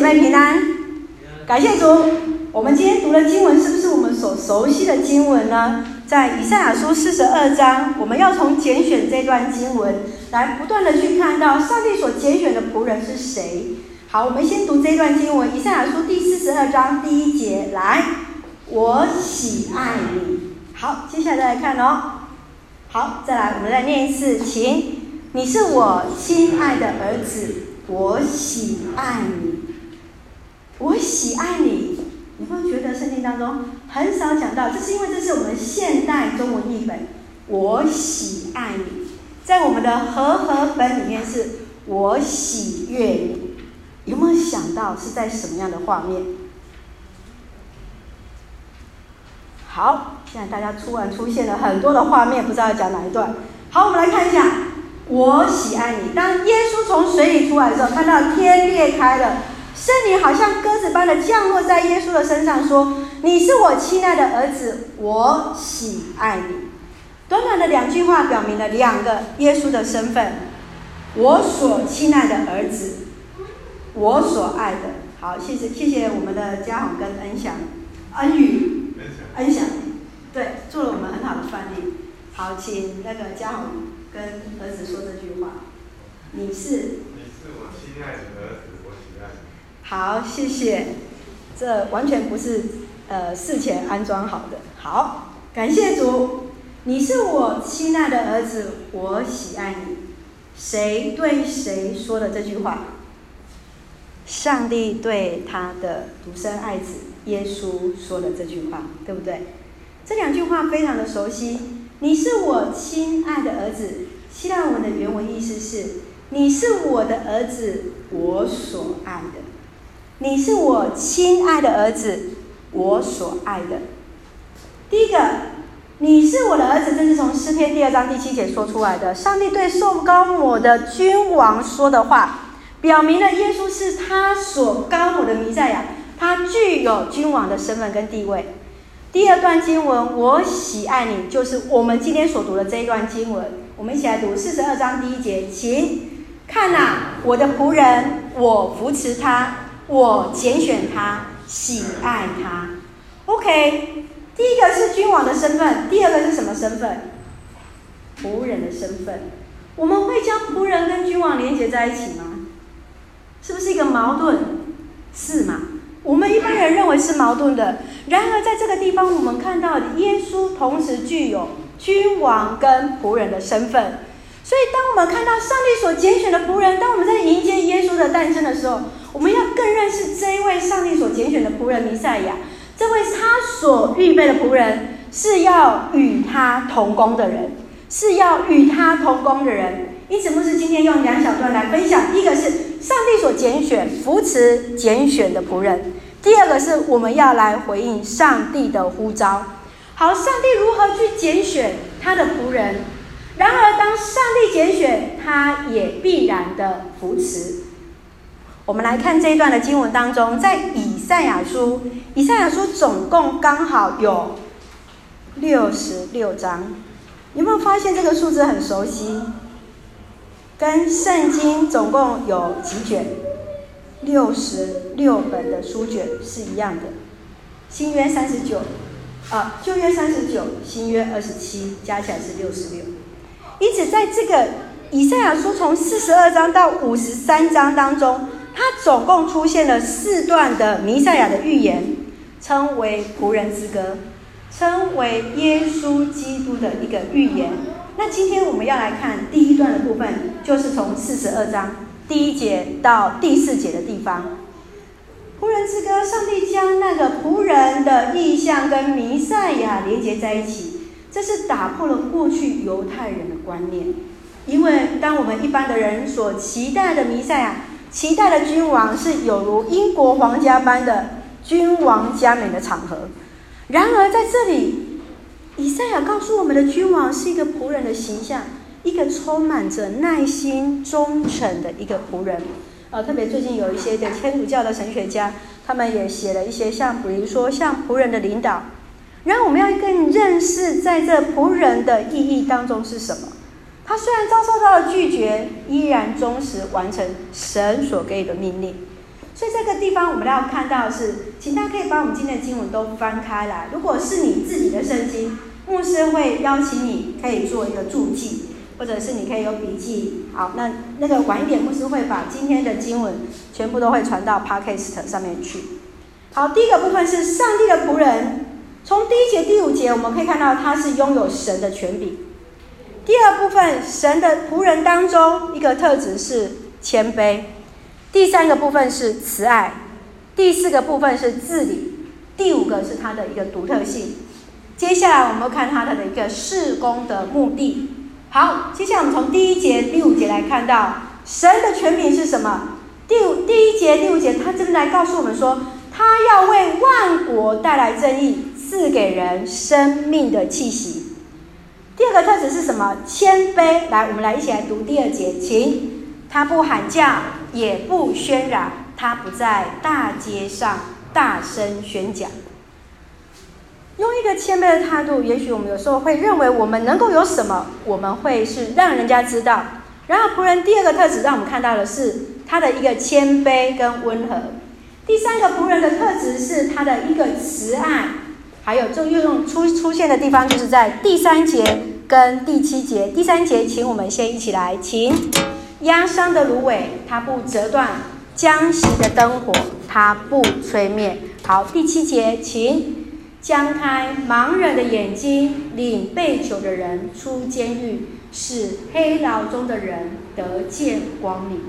姐妹平安，感谢主。我们今天读的经文是不是我们所熟悉的经文呢？在以赛亚书四十二章，我们要从拣选这段经文来不断的去看到上帝所拣选的仆人是谁。好，我们先读这段经文，以赛亚书第四十二章第一节，来，我喜爱你。好，接下来再来看哦。好，再来，我们再念一次，请，你是我亲爱的儿子，我喜爱你，我喜爱你。你会觉得圣经当中很少讲到，这是因为这是我们现代中文译本。我喜爱你，在我们的和合本里面是我喜悦你。有没有想到是在什么样的画面？好，现在大家突然出现了很多的画面，不知道要讲哪一段。好，我们来看一下，我喜爱你。当耶稣从水里出来的时候，看到天裂开了，圣灵好像鸽子般的降落在耶稣的身上，说：“你是我亲爱的儿子，我喜爱你。”短短的两句话表明了两个耶稣的身份：我所亲爱的儿子，我所爱的。好，谢谢谢谢我们的嘉宏跟恩祥、恩宇、恩祥，对，做了我们很好的范例。好，请那个嘉宏跟儿子说这句话：“你是，你是我亲爱的儿子，我喜爱你。”好，谢谢。这完全不是呃事前安装好的。好，感谢主，你是我亲爱的儿子，我喜爱你。谁对谁说的这句话？上帝对他的独生爱子耶稣说的这句话，对不对？这两句话非常的熟悉。你是我亲爱的儿子，希腊文的原文意思是：你是我的儿子，我所爱的。你是我亲爱的儿子，我所爱的。第一个，你是我的儿子，这是从诗篇第二章第七节说出来的。上帝对受膏抹的君王说的话。表明了耶稣是他所膏抹的弥赛亚，他具有君王的身份跟地位。第二段经文，我喜爱你，就是我们今天所读的这一段经文。我们一起来读四十二章第一节，请看呐，我的仆人，我扶持他，我拣选他，喜爱他。OK，第一个是君王的身份，第二个是什么身份？仆人的身份。我们会将仆人跟君王连接在一起吗？是不是一个矛盾？是吗？我们一般人认为是矛盾的。然而，在这个地方，我们看到耶稣同时具有君王跟仆人的身份。所以，当我们看到上帝所拣选的仆人，当我们在迎接耶稣的诞生的时候，我们要更认识这一位上帝所拣选的仆人弥赛亚。这位他所预备的仆人，是要与他同工的人，是要与他同工的人。因此，牧师今天用两小段来分享：第一个是上帝所拣选、扶持、拣选的仆人；第二个是我们要来回应上帝的呼召。好，上帝如何去拣选他的仆人？然而，当上帝拣选，他也必然的扶持。我们来看这一段的经文当中，在以赛亚书，以赛亚书总共刚好有六十六章。有没有发现这个数字很熟悉？跟圣经总共有几卷？六十六本的书卷是一样的。新约三十九，啊，旧约三十九，新约二十七，加起来是六十六。因此，在这个以赛亚书从四十二章到五十三章当中，它总共出现了四段的弥赛亚的预言，称为仆人之歌，称为耶稣基督的一个预言。那今天我们要来看第一段的部分，就是从四十二章第一节到第四节的地方。仆人之歌，上帝将那个仆人的意象跟弥赛亚连接在一起，这是打破了过去犹太人的观念。因为当我们一般的人所期待的弥赛亚，期待的君王是有如英国皇家般的君王加冕的场合，然而在这里。以赛亚告诉我们的君王是一个仆人的形象，一个充满着耐心、忠诚的一个仆人。呃，特别最近有一些的天主教的神学家，他们也写了一些像，比如说像仆人的领导。然后我们要更认识在这仆人的意义当中是什么？他虽然遭受到了拒绝，依然忠实完成神所给予的命令。所以这个地方我们要看到的是，请大家可以把我们今天的经文都翻开来。如果是你自己的圣经，牧师会邀请你可以做一个注记，或者是你可以有笔记。好，那那个晚一点，牧师会把今天的经文全部都会传到 Podcast 上面去。好，第一个部分是上帝的仆人，从第一节、第五节我们可以看到他是拥有神的权柄。第二部分，神的仆人当中一个特质是谦卑。第三个部分是慈爱，第四个部分是治理，第五个是他的一个独特性。接下来我们看他的一个事工的目的。好，接下来我们从第一节、第五节来看到神的权柄是什么？第五第一节、第五节，他这边来告诉我们说，他要为万国带来正义，赐给人生命的气息。第二个特质是什么？谦卑。来，我们来一起来读第二节，请。他不喊叫，也不喧嚷，他不在大街上大声宣讲。用一个谦卑的态度，也许我们有时候会认为我们能够有什么，我们会是让人家知道。然后仆人第二个特质，让我们看到的是他的一个谦卑跟温和。第三个仆人的特质是他的一个慈爱，还有就运用出出现的地方，就是在第三节跟第七节。第三节，请我们先一起来，请。压伤的芦苇，它不折断；将熄的灯火，它不吹灭。好，第七节，请将开盲人的眼睛，领被囚的人出监狱，使黑牢中的人得见光明。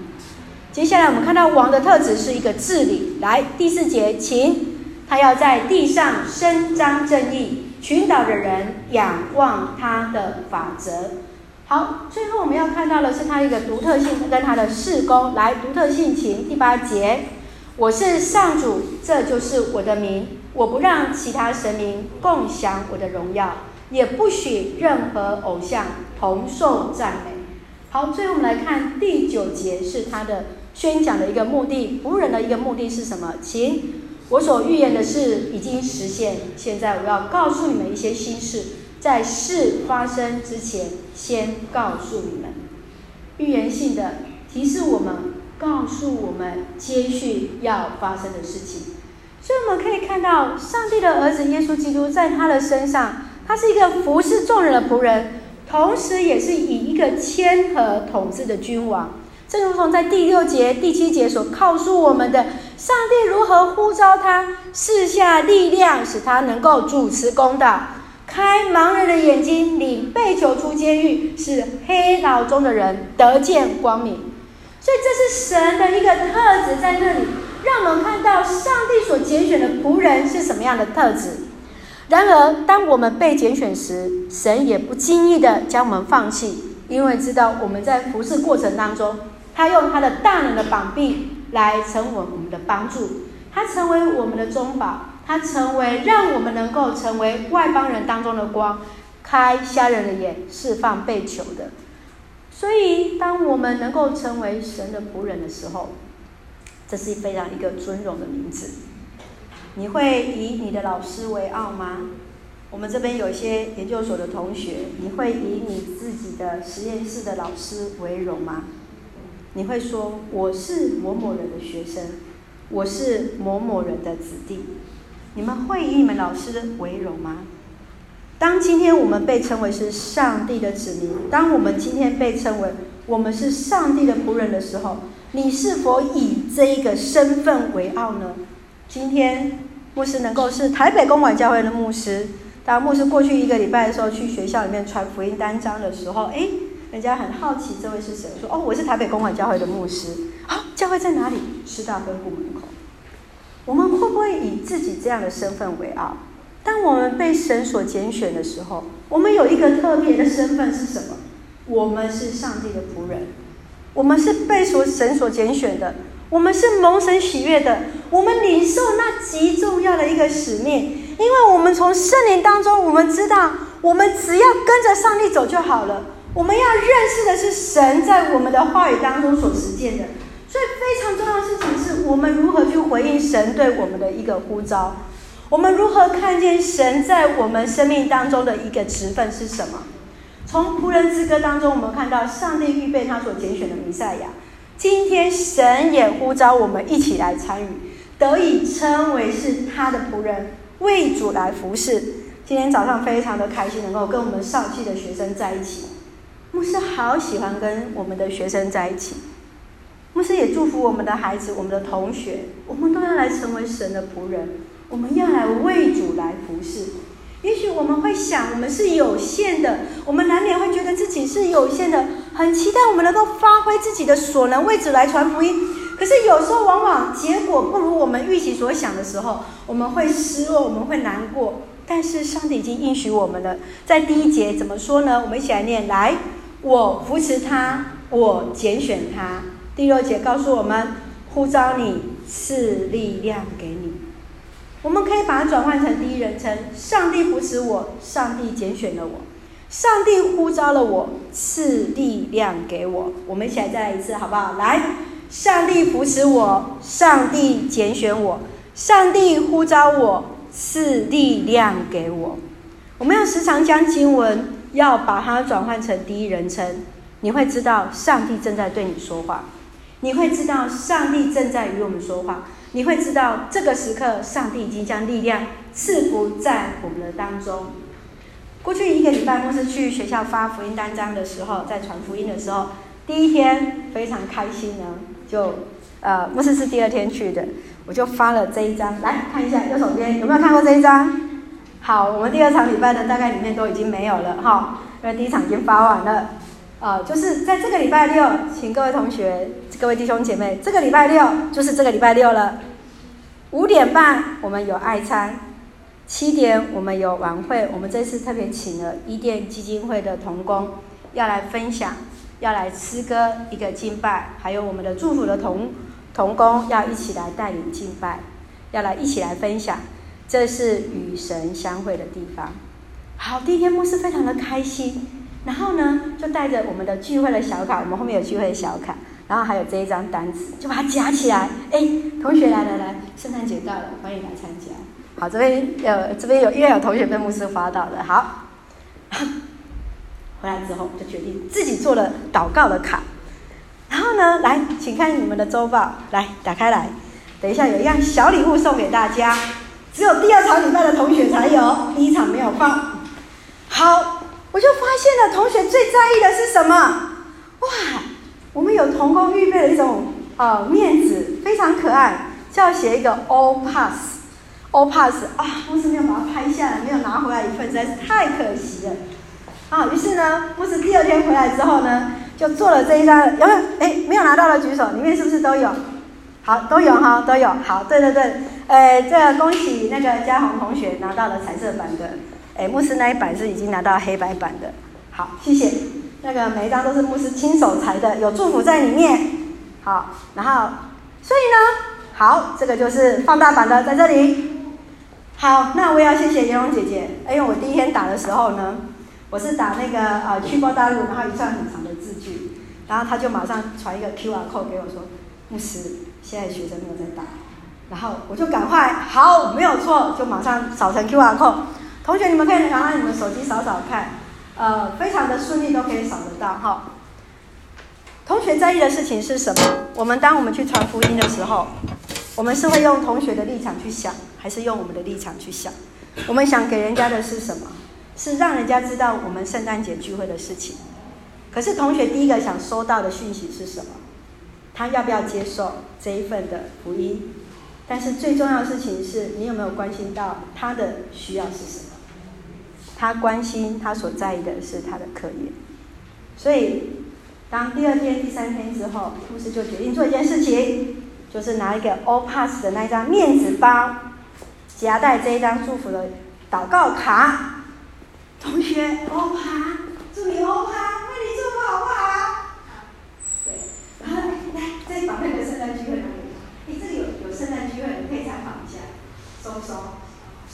接下来，我们看到王的特质是一个治理。来，第四节，请他要在地上伸张正义，群岛的人仰望他的法则。好，最后我们要看到的是他一个独特性跟他的事工。来，独特性情第八节，我是上主，这就是我的名，我不让其他神明共享我的荣耀，也不许任何偶像同受赞美。好，最后我们来看第九节，是他的宣讲的一个目的，仆人的一个目的是什么？请，我所预言的事已经实现，现在我要告诉你们一些新事。在事发生之前，先告诉你们，预言性的提示我们，告诉我们接续要发生的事情。所以我们可以看到，上帝的儿子耶稣基督在他的身上，他是一个服侍众人的仆人，同时也是以一个谦和统治的君王。正如同在第六节、第七节所告诉我们的，上帝如何呼召他，赐下力量，使他能够主持公道。开盲人的眼睛，领被囚出监狱，使黑牢中的人得见光明。所以这是神的一个特质在那里，让我们看到上帝所拣选的仆人是什么样的特质。然而，当我们被拣选时，神也不轻易的将我们放弃，因为知道我们在服侍过程当中，他用他的大能的膀臂来成为我们的帮助，他成为我们的中保。他成为让我们能够成为外邦人当中的光，开瞎人的眼，释放被囚的。所以，当我们能够成为神的仆人的时候，这是非常一个尊荣的名字。你会以你的老师为傲吗？我们这边有些研究所的同学，你会以你自己的实验室的老师为荣吗？你会说我是某某人的学生，我是某某人的子弟。你们会以你们老师为荣吗？当今天我们被称为是上帝的子民，当我们今天被称为我们是上帝的仆人的时候，你是否以这一个身份为傲呢？今天牧师能够是台北公馆教会的牧师，当牧师过去一个礼拜的时候去学校里面传福音单张的时候，诶，人家很好奇这位是谁，说哦，我是台北公馆教会的牧师。好、教会在哪里？师大分部门口。我们会不会以自己这样的身份为傲？当我们被神所拣选的时候，我们有一个特别的身份是什么？我们是上帝的仆人，我们是被所神所拣选的，我们是蒙神喜悦的，我们领受那极重要的一个使命，因为我们从圣灵当中，我们知道，我们只要跟着上帝走就好了。我们要认识的是神在我们的话语当中所实践的。所以非常重要的事情是我们如何去回应神对我们的一个呼召，我们如何看见神在我们生命当中的一个职分是什么？从仆人之歌当中，我们看到上帝预备他所拣选的弥赛亚，今天神也呼召我们一起来参与，得以称为是他的仆人，为主来服侍。今天早上非常的开心，能够跟我们少期的学生在一起。牧师好喜欢跟我们的学生在一起。牧师也祝福我们的孩子、我们的同学，我们都要来成为神的仆人，我们要来为主来服侍。也许我们会想，我们是有限的，我们难免会觉得自己是有限的，很期待我们能够发挥自己的所能，为主来传福音。可是有时候往往结果不如我们预期所想的时候，我们会失落，我们会难过。但是上帝已经应许我们了，在第一节怎么说呢？我们一起来念：来，我扶持他，我拣选他。第六节告诉我们，呼召你，赐力量给你。我们可以把它转换成第一人称：上帝扶持我，上帝拣选了我，上帝呼召了我，赐力量给我。我们一起来再来一次，好不好？来，上帝扶持我，上帝拣选我，上帝呼召我，赐力量给我。我们要时常将经文要把它转换成第一人称，你会知道上帝正在对你说话，你会知道上帝正在与我们说话。你会知道，这个时刻，上帝已经将力量赐福在我们的当中。过去一个礼拜，牧师去学校发福音单张的时候，在传福音的时候，第一天非常开心呢，就呃，牧师是第二天去的，我就发了这一张，来看一下右手边有没有看过这一张？好，我们第二场礼拜的大概里面都已经没有了哈，因为第一场已经发完了。呃，就是在这个礼拜六，请各位同学、各位弟兄姐妹，这个礼拜六就是这个礼拜六了。五点半我们有爱餐，七点我们有晚会。我们这次特别请了伊甸基金会的童工要来分享，要来诗歌一个敬拜，还有我们的祝福的童童工要一起来带领敬拜，要来一起来分享。这是与神相会的地方。好，第一天牧师非常的开心。然后呢，就带着我们的聚会的小卡，我们后面有聚会的小卡，然后还有这一张单子，就把它夹起来。哎，同学来来来，圣诞节到了，欢迎来参加。好，这边有这边有，因为有同学被牧师发到了。好，回来之后就决定自己做了祷告的卡。然后呢，来，请看你们的周报，来打开来。等一下有一样小礼物送给大家，只有第二场礼拜的同学才有，第一场没有放。好。我就发现了，同学最在意的是什么？哇，我们有同工预备了一种呃面子，非常可爱，就要写一个 all pass，all pass 啊，牧师没有把它拍下来，没有拿回来一份，实在是太可惜了。啊，于是呢，牧师第二天回来之后呢，就做了这一张，有没有？哎，没有拿到的举手，里面是不是都有？好，都有哈，都有。好，对对对，呃，这个恭喜那个嘉宏同学拿到了彩色版的。哎，牧师那一版是已经拿到黑白版的，好，谢谢。那个每一张都是牧师亲手裁的，有祝福在里面。好，然后，所以呢，好，这个就是放大版的，在这里。好，那我也要谢谢颜蓉姐姐，因为我第一天打的时候呢，我是打那个呃去过大陆，然后一串很长的字句，然后他就马上传一个 QR code 给我说，牧师，现在学生没有在打，然后我就赶快，好，没有错，就马上扫成 QR code。同学，你们可以拿你们手机扫扫看，呃，非常的顺利，都可以扫得到哈。同学在意的事情是什么？我们当我们去传福音的时候，我们是会用同学的立场去想，还是用我们的立场去想？我们想给人家的是什么？是让人家知道我们圣诞节聚会的事情。可是同学第一个想收到的讯息是什么？他要不要接受这一份的福音？但是最重要的事情是你有没有关心到他的需要是什么？他关心，他所在意的是他的课业，所以当第二天、第三天之后，牧师就决定做一件事情，就是拿一个 All Pass 的那张面纸包，夹带这一张祝福的祷告卡。同学，All Pass，祝你 All Pass，为你祝福好不好？对，然后来再把那个圣诞聚会拿给他。哎，这里有有圣诞聚会，你可以采访一下，收不收？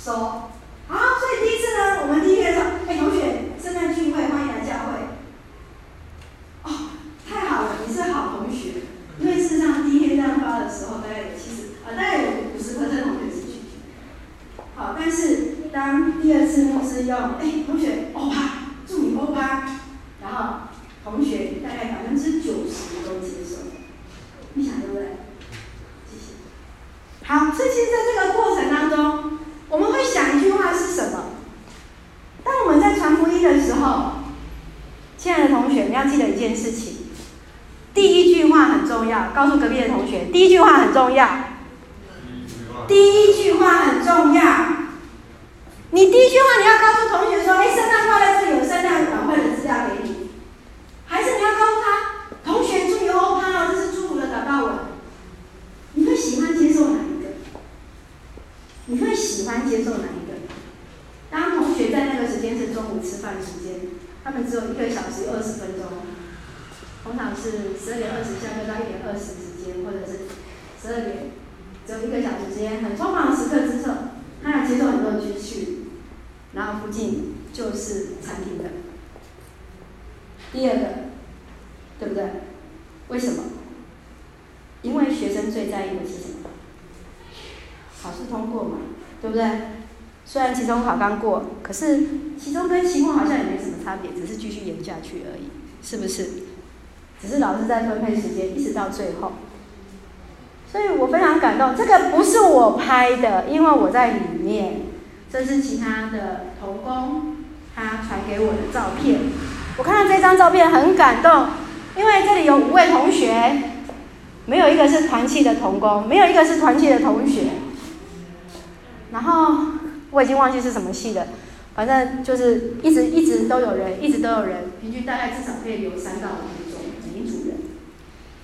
收。好，所以第一次呢，我们第一天说，哎，同学，圣诞聚会，欢迎来教会。哦，太好了，你是好同学。因为事实上，第一天这样发的时候，大概有七十，啊，大概有五十分的同学是拒绝。好，但是当第二次牧师用，哎，同学，欧巴，祝你欧巴，然后同学大概百分之九十都接受。所以其实在这个过程当中，我们会想一句话是什么？当我们在传福音的时候，亲爱的同学，你要记得一件事情，第一句话很重要，告诉隔壁的同学，第一句话很重要。第一句话很重要。你第一句话你要告诉同学说：“哎，圣诞快乐，这里有圣诞晚会的资料给你。”还是你要告诉他：“同学，祝你欧趴哦，这是祝福的祷告文。”你会喜欢接受哪一个？你会喜欢接受哪一个？当同学在那个时间是中午吃饭时间，他们只有一个小时二十分钟，通常是十二点二十下课到一点二十之间，或者是十二点。只有一个小时之间，很匆忙的时刻之后，他要接受很多的资讯，然后附近就是餐厅的。第二个，对不对？为什么？因为学生最在意的是什么？考试通过嘛，对不对？虽然期中考刚过，可是期中跟期末好像也没什么差别，只是继续演下去而已，是不是？只是老师在分配时间，一直到最后。所以我非常感动，这个不是我拍的，因为我在里面。这是其他的童工他传给我的照片。我看到这张照片很感动，因为这里有五位同学，没有一个是团契的童工，没有一个是团契的同学。然后我已经忘记是什么系的，反正就是一直一直都有人，一直都有人，平均大概至少可以留三到五分钟。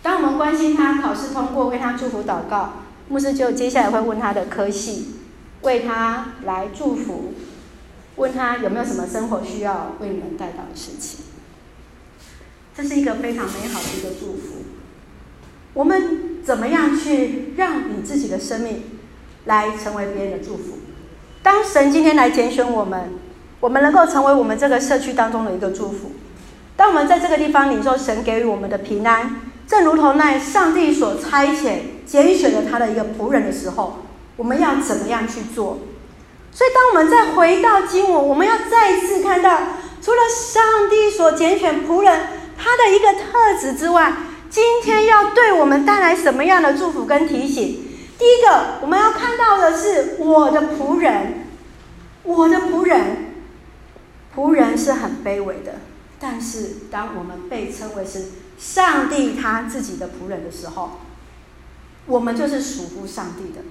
当我们关心他考试通过，为他祝福祷告，牧师就接下来会问他的科系，为他来祝福，问他有没有什么生活需要为你们代祷的事情。这是一个非常美好的一个祝福。我们怎么样去让你自己的生命来成为别人的祝福？当神今天来拣选我们，我们能够成为我们这个社区当中的一个祝福。当我们在这个地方领受神给予我们的平安。正如同那上帝所差遣、拣选了他的一个仆人的时候，我们要怎么样去做？所以，当我们再回到经文，我们要再一次看到，除了上帝所拣选仆人他的一个特质之外，今天要对我们带来什么样的祝福跟提醒？第一个，我们要看到的是我的仆人，我的仆人，仆人是很卑微的，但是当我们被称为是。上帝他自己的仆人的时候，我们就是属乎上帝的，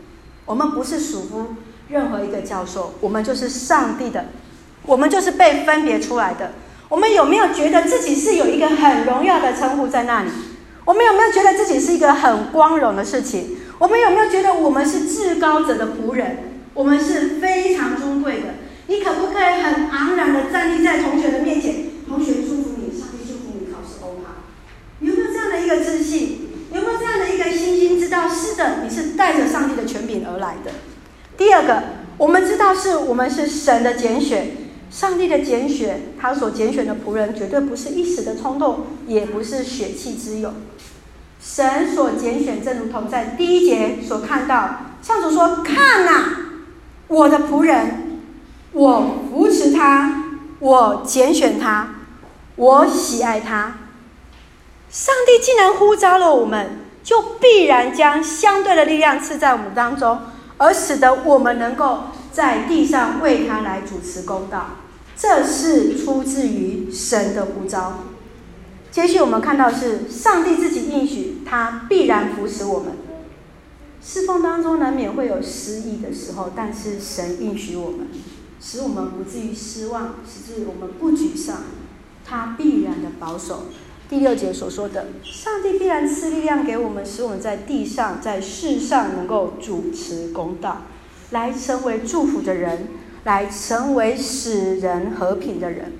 我们不是属乎任何一个教授，我们就是上帝的，我们就是被分别出来的。我们有没有觉得自己是有一个很荣耀的称呼在那里？我们有没有觉得自己是一个很光荣的事情？我们有没有觉得我们是至高者的仆人？我们是非常尊贵的。你可不可以很昂然的站立在同学的面前？同学祝福你。上帝祝福你考试 O 哈。你有没有这样的一个自信，有没有这样的一个信心？知道是的，你是带着上帝的权柄而来的。第二个，我们知道是我们是神的拣选，上帝的拣选，他所拣选的仆人绝对不是一时的冲动，也不是血气之勇。神所拣选，正如同在第一节所看到，上主说：“看呐，我的仆人，我扶持他，我拣选他，我喜爱他。”上帝既然呼召了我们，就必然将相对的力量赐在我们当中，而使得我们能够在地上为他来主持公道。这是出自于神的呼召。接续我们看到是上帝自己应许，他必然扶持我们。侍奉当中难免会有失意的时候，但是神应许我们，使我们不至于失望，使至我们不沮丧。他必然的保守。第六节所说的，上帝必然赐力量给我们，使我们在地上、在世上能够主持公道，来成为祝福的人，来成为使人和平的人。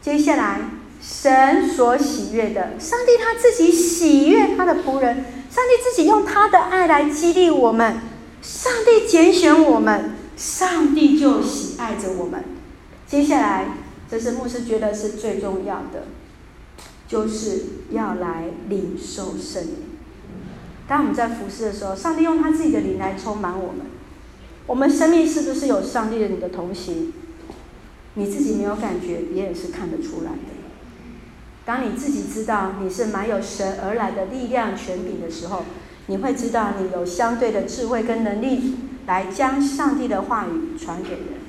接下来，神所喜悦的，上帝他自己喜悦他的仆人，上帝自己用他的爱来激励我们，上帝拣选我们，上帝就喜爱着我们。接下来，这是牧师觉得是最重要的。就是要来领受圣灵。当我们在服侍的时候，上帝用他自己的灵来充满我们。我们生命是不是有上帝的你的同行？你自己没有感觉，别人是看得出来的。当你自己知道你是满有神而来的力量权柄的时候，你会知道你有相对的智慧跟能力，来将上帝的话语传给人。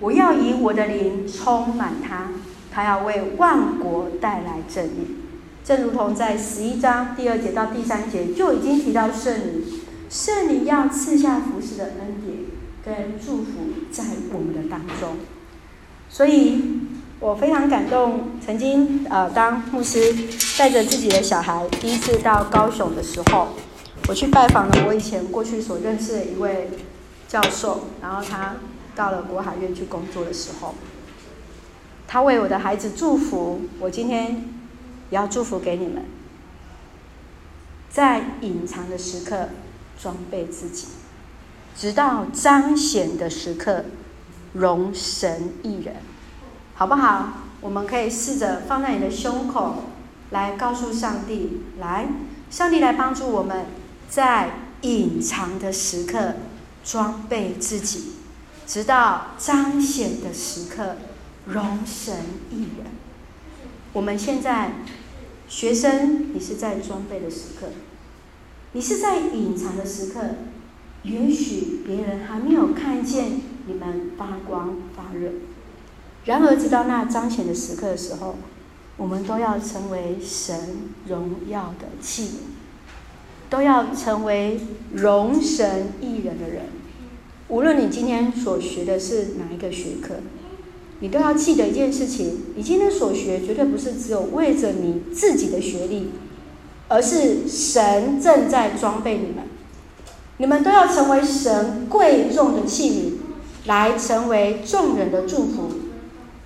我要以我的灵充满他，他要为万国带来正义。正如同在十一章第二节到第三节就已经提到圣灵，圣灵要赐下服事的恩典跟祝福在我们的当中。所以我非常感动。曾经呃，当牧师带着自己的小孩第一次到高雄的时候，我去拜访了我以前过去所认识的一位教授，然后他到了国海院去工作的时候，他为我的孩子祝福。我今天也要祝福给你们，在隐藏的时刻装备自己，直到彰显的时刻荣神一人，好不好？我们可以试着放在你的胸口，来告诉上帝，来，上帝来帮助我们，在隐藏的时刻装备自己，直到彰显的时刻容神一人。我们现在学生，你是在装备的时刻，你是在隐藏的时刻，也许别人还没有看见你们发光发热。然而，直到那彰显的时刻的时候，我们都要成为神荣耀的器皿，都要成为荣神一人的人。无论你今天所学的是哪一个学科，你都要记得一件事情：你今天所学绝对不是只有为着你自己的学历，而是神正在装备你们。你们都要成为神贵重的器皿，来成为众人的祝福。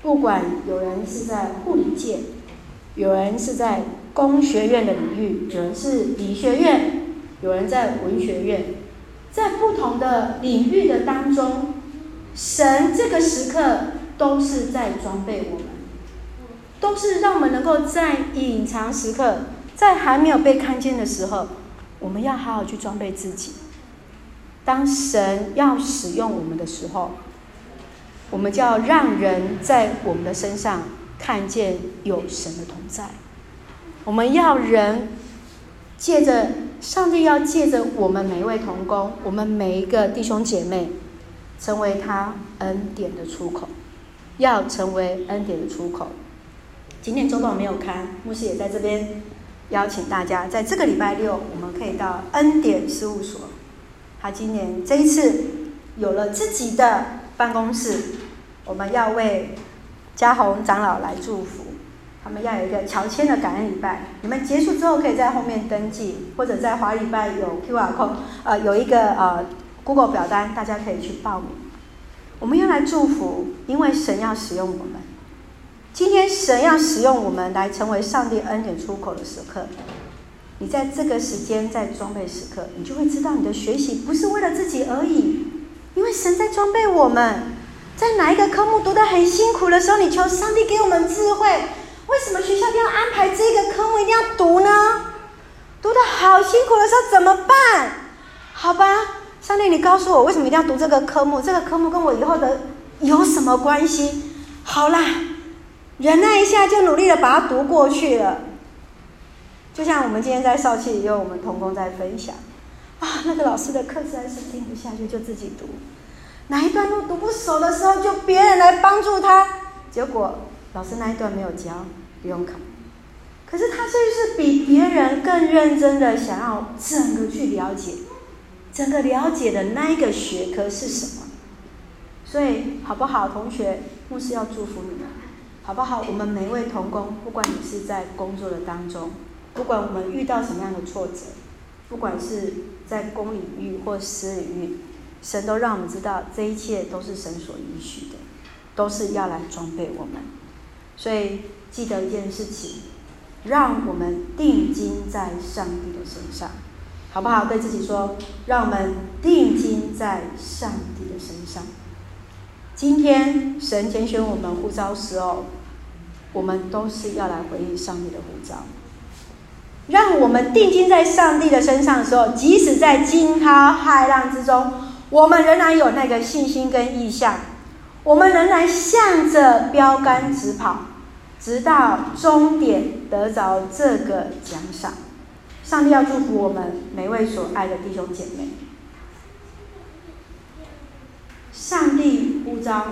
不管有人是在护理界，有人是在工学院的领域，有人是理学院，有人在文学院，在不同的领域的当中，神这个时刻都是在装备我们，都是让我们能够在隐藏时刻，在还没有被看见的时候，我们要好好去装备自己。当神要使用我们的时候。我们就要让人在我们的身上看见有神的同在。我们要人借着上帝，要借着我们每一位同工，我们每一个弟兄姐妹，成为他恩典的出口，要成为恩典的出口。今天周报没有看，牧师也在这边邀请大家，在这个礼拜六，我们可以到恩典事务所。他今年这一次有了自己的。办公室，我们要为嘉宏长老来祝福。他们要有一个乔迁的感恩礼拜。你们结束之后，可以在后面登记，或者在华礼拜有 QR code，呃，有一个呃 Google 表单，大家可以去报名。我们要来祝福，因为神要使用我们。今天神要使用我们来成为上帝恩典出口的时刻。你在这个时间，在装备时刻，你就会知道你的学习不是为了自己而已。因为神在装备我们，在哪一个科目读得很辛苦的时候，你求上帝给我们智慧。为什么学校一定要安排这个科目一定要读呢？读得好辛苦的时候怎么办？好吧，上帝，你告诉我为什么一定要读这个科目？这个科目跟我以后的有什么关系？好啦，忍耐一下，就努力的把它读过去了。就像我们今天在少气，也有我们同工在分享。啊，那个老师的课实在是听不下去，就自己读。哪一段路读不熟的时候，就别人来帮助他。结果老师那一段没有教，不用考。可是他是不是比别人更认真的想要整个去了解，整个了解的那一个学科是什么？所以好不好，同学，牧师要祝福你们，好不好？我们每一位同工，不管你是在工作的当中，不管我们遇到什么样的挫折，不管是。在公领域或私领域，神都让我们知道，这一切都是神所允许的，都是要来装备我们。所以记得一件事情，让我们定睛在上帝的身上，好不好？对自己说，让我们定睛在上帝的身上。今天神拣选我们呼召时候，我们都是要来回应上帝的呼召。让我们定睛在上帝的身上的时候，即使在惊涛骇浪之中，我们仍然有那个信心跟意向，我们仍然向着标杆直跑，直到终点得着这个奖赏。上帝要祝福我们每位所爱的弟兄姐妹。上帝呼召，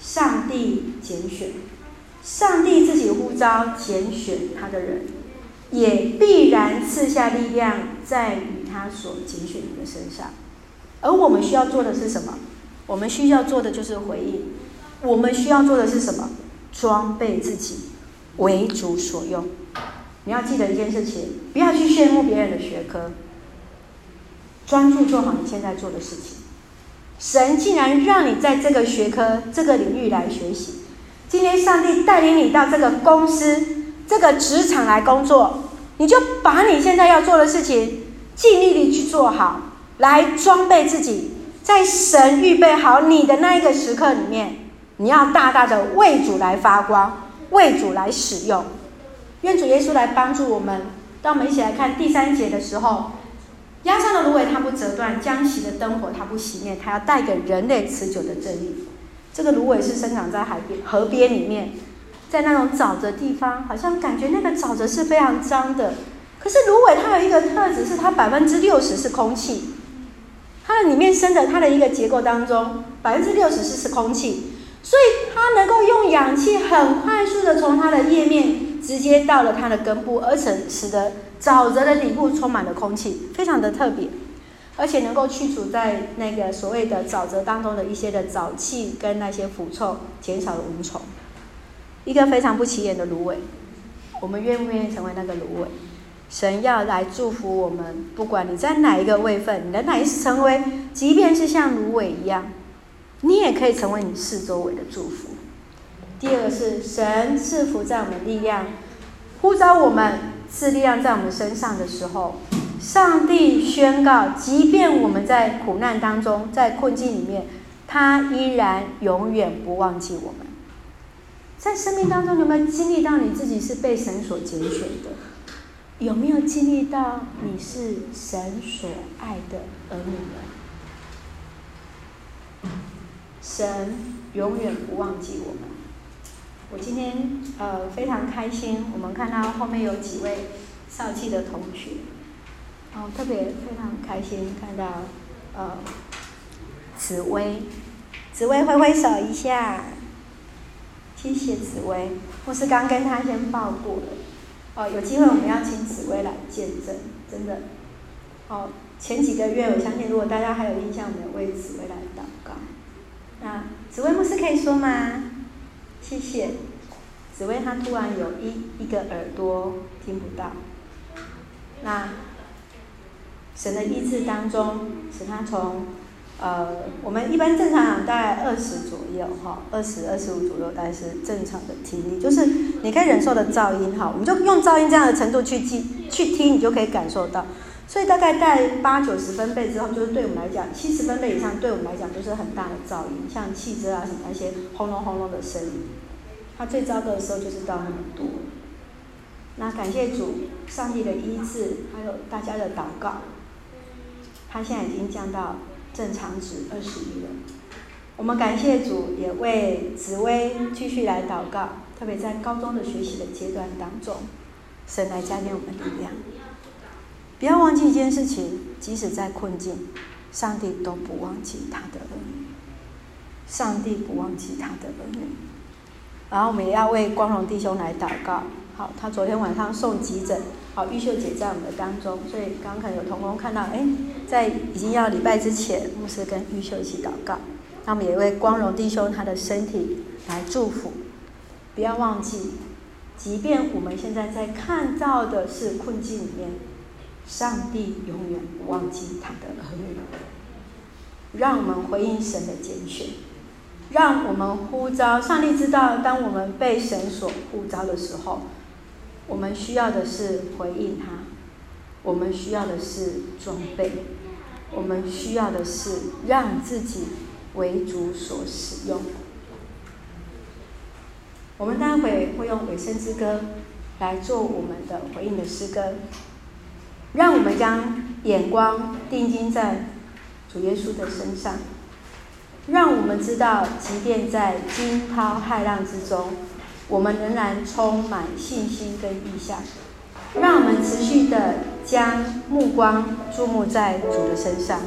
上帝拣选，上帝自己呼召拣选他的人，也必然赐下力量在与他所拣选的身上。而我们需要做的是什么？我们需要做的就是回应。我们需要做的是什么？装备自己，为主所用。你要记得一件事情，不要去羡慕别人的学科，专注做好你现在做的事情。神既然让你在这个学科、这个领域来学习，今天上帝带领你到这个公司、这个职场来工作，你就把你现在要做的事情尽力地去做好，来装备自己，在神预备好你的那一个时刻里面，你要大大的为主来发光，为主来使用。愿主耶稣来帮助我们。当我们一起来看第三节的时候，压上的芦苇它不折断，将熄的灯火它不熄灭，它要带给人类持久的真理。这个芦苇是生长在海边、河边里面，在那种沼泽地方，好像感觉那个沼泽是非常脏的。可是芦苇它有一个特质，是它百分之六十是空气，它的里面生的它的一个结构当中，百分之六十是是空气，所以它能够用氧气很快速的从它的叶面。直接到了它的根部，而且使得沼泽的底部充满了空气，非常的特别，而且能够去除在那个所谓的沼泽当中的一些的沼气跟那些腐臭，减少了蚊虫。一个非常不起眼的芦苇，我们愿不愿意成为那个芦苇？神要来祝福我们，不管你在哪一个位份，你的哪一次成为，即便是像芦苇一样，你也可以成为你四周围的祝福。第二个是神赐福在我们力量，呼召我们赐力量在我们身上的时候，上帝宣告，即便我们在苦难当中，在困境里面，他依然永远不忘记我们。在生命当中，有没有经历到你自己是被神所拣选的？有没有经历到你是神所爱的儿女们？神永远不忘记我们。我今天呃非常开心，我们看到后面有几位少气的同学，然后，特别非常开心看到呃紫薇，紫薇挥挥手一下，谢谢紫薇，我是刚跟他先抱过了，哦，有机会我们要请紫薇来见证，真的，哦，前几个月我相信如果大家还有印象，我们有为紫薇来祷告，那紫薇牧师可以说吗？谢谢，紫薇她突然有一一个耳朵听不到，那神的医治当中，使她从呃，我们一般正常大概二十左右哈，二十二十五左右大概是正常的听力，就是你可以忍受的噪音哈，我们就用噪音这样的程度去记去听，你就可以感受到。所以大概在八九十分贝之后，就是对我们来讲，七十分贝以上对我们来讲就是很大的噪音，像汽车啊什么那些轰隆轰隆的声音。它最糟糕的时候就是到那么多。那感谢主，上帝的医治，还有大家的祷告，他现在已经降到正常值二十一人。我们感谢主，也为紫薇继续来祷告，特别在高中的学习的阶段当中，神来加添我们力量。不要忘记一件事情，即使在困境，上帝都不忘记他的儿女。上帝不忘记他的儿女。然后我们也要为光荣弟兄来祷告。好，他昨天晚上送急诊。好，玉秀姐在我们的当中，所以刚刚可能有同工看到，哎，在已经要礼拜之前，牧师跟玉秀一起祷告。那我们也为光荣弟兄他的身体来祝福。不要忘记，即便我们现在在看到的是困境里面。上帝永远不忘记他的儿女，让我们回应神的拣选，让我们呼召。上帝知道，当我们被神所呼召的时候，我们需要的是回应他，我们需要的是准备，我们需要的是让自己为主所使用。我们待会会用尾声之歌来做我们的回应的诗歌。让我们将眼光定睛在主耶稣的身上，让我们知道，即便在惊涛骇浪之中，我们仍然充满信心跟意向。让我们持续的将目光注目在主的身上，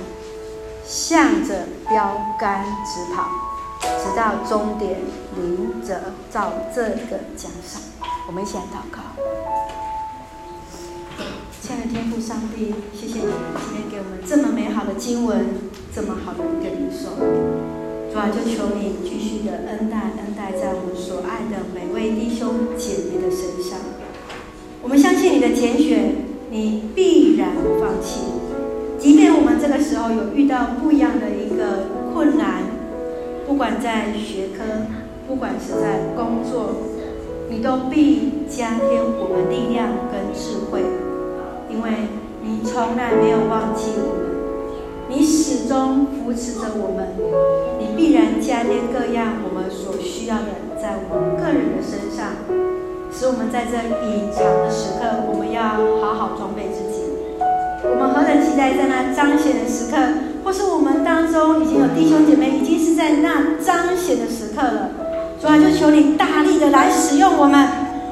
向着标杆直跑，直到终点，领着照这个奖赏。我们一起来祷告。亲爱的天父上帝，谢谢你今天给我们这么美好的经文，这么好的一个领受。主啊，就求你继续的恩待恩待在我们所爱的每位弟兄姐妹的身上。我们相信你的拣选。你必然不放弃，即便我们这个时候有遇到不一样的一个困难，不管在学科，不管是在工作，你都必加添我们力量跟智慧，因为你从来没有忘记我们，你始终扶持着我们，你必然加添各样我们所需要的，在我们个人的身上。使我们在这隐藏的时刻，我们要好好装备自己。我们何等期待在那彰显的时刻，或是我们当中已经有弟兄姐妹，已经是在那彰显的时刻了。主啊，就求你大力的来使用我们，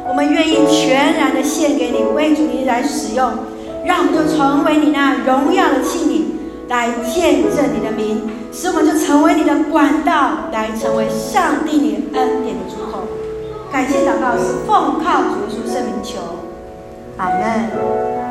我们愿意全然的献给你，为主你来使用，让我们就成为你那荣耀的器皿，来见证你的名，使我们就成为你的管道，来成为上帝你恩典的出口。感谢祷告是奉靠主耶稣圣名求，阿门。